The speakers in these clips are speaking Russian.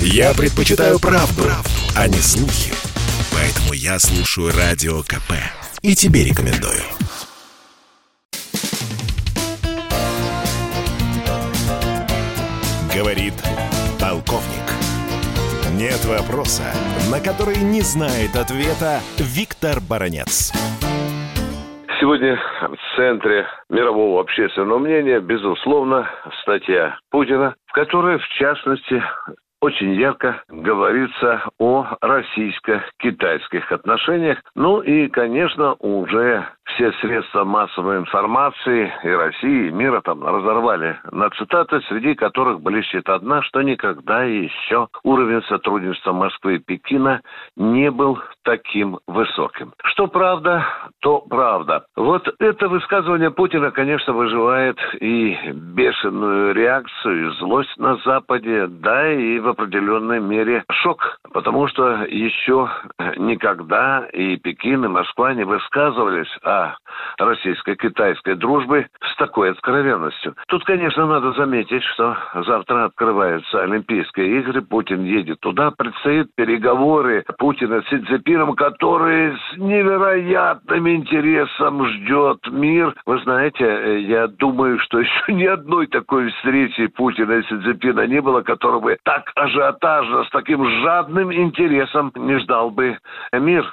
Я предпочитаю правду, правду, а не слухи. Поэтому я слушаю Радио КП. И тебе рекомендую. Говорит полковник. Нет вопроса, на который не знает ответа Виктор Баранец. Сегодня в центре мирового общественного мнения, безусловно, статья Путина, в которой, в частности, очень ярко говорится о российско-китайских отношениях. Ну и, конечно, уже все средства массовой информации и России, и мира там разорвали на цитаты, среди которых блещет одна, что никогда еще уровень сотрудничества Москвы и Пекина не был таким высоким. Что правда, то правда. Вот это высказывание Путина, конечно, выживает и бешеную реакцию, и злость на Западе, да, и в определенной мере шок, потому что еще никогда и Пекин, и Москва не высказывались о российско-китайской дружбы с такой откровенностью. Тут, конечно, надо заметить, что завтра открываются Олимпийские игры, Путин едет туда, предстоит переговоры Путина с Цзепином, который с невероятным интересом ждет мир. Вы знаете, я думаю, что еще ни одной такой встречи Путина и Цзепина не было, которого бы так ажиотажно, с таким жадным интересом не ждал бы мир.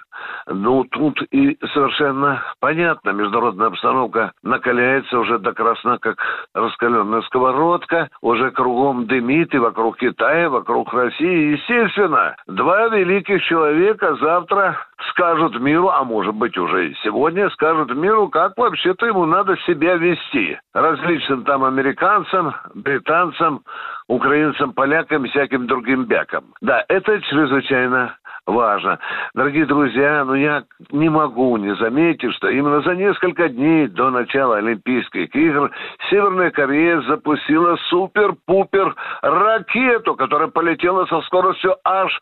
Ну, тут и совершенно понятно, международная обстановка накаляется уже до красна, как раскаленная сковородка, уже кругом дымит и вокруг Китая, вокруг России. Естественно, два великих человека завтра скажут миру, а может быть уже и сегодня скажут миру, как вообще-то ему надо себя вести. Различным там американцам, британцам, украинцам, полякам, всяким другим бякам. Да, это чрезвычайно важно. Дорогие друзья, ну я не могу не заметить, что именно за несколько дней до начала Олимпийских игр Северная Корея запустила супер-пупер ракету, которая полетела со скоростью аж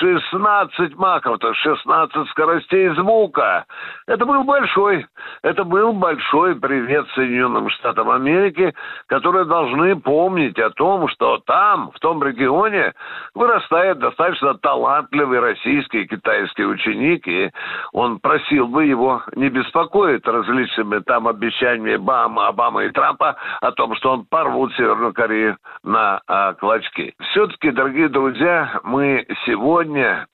16 махов, то есть 16 скоростей звука. Это был большой, это был большой привет Соединенным Штатам Америки, которые должны помнить о том, что там, в том регионе, вырастает достаточно талантливый российский и китайский ученик, и он просил бы его не беспокоить различными там обещаниями Обамы, Обамы и Трампа о том, что он порвут Северную Корею на а, клочки. Все-таки, дорогие друзья, мы сегодня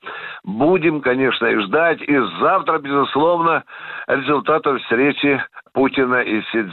будем, конечно, и ждать, и завтра, безусловно, результатов встречи Путина и Си.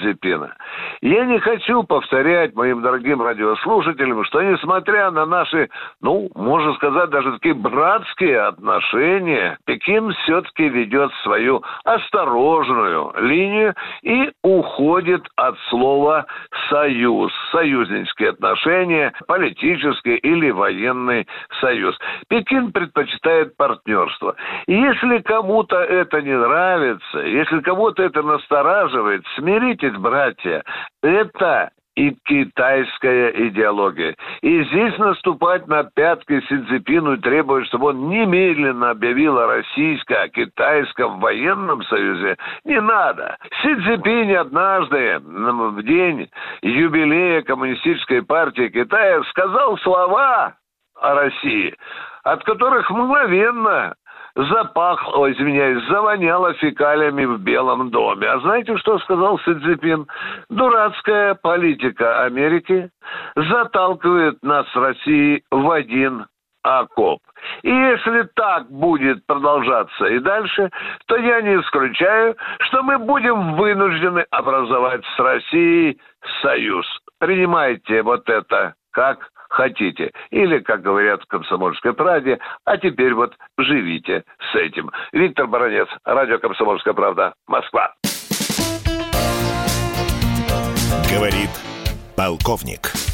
Я не хочу повторять моим дорогим радиослушателям, что несмотря на наши, ну, можно сказать, даже такие братские отношения, Пекин все-таки ведет свою осторожную линию и уходит от слова «союз», союзнические отношения, политический или военный союз. Пекин предпочитает партнерство. Если кому-то это не нравится, если кому-то это настораживает, подсказывает, смиритесь, братья, это и китайская идеология. И здесь наступать на пятки Си Цзипину и требовать, чтобы он немедленно объявил о российско-китайском военном союзе, не надо. Си Цзипин однажды, в день юбилея Коммунистической партии Китая, сказал слова о России, от которых мгновенно запахло, извиняюсь, завоняло фекалиями в Белом доме. А знаете, что сказал Си Цзипин? Дурацкая политика Америки заталкивает нас с Россией в один окоп. И если так будет продолжаться и дальше, то я не исключаю, что мы будем вынуждены образовать с Россией союз. Принимайте вот это как хотите. Или, как говорят в «Комсомольской правде», а теперь вот живите с этим. Виктор Баранец, радио «Комсомольская правда», Москва. Говорит полковник.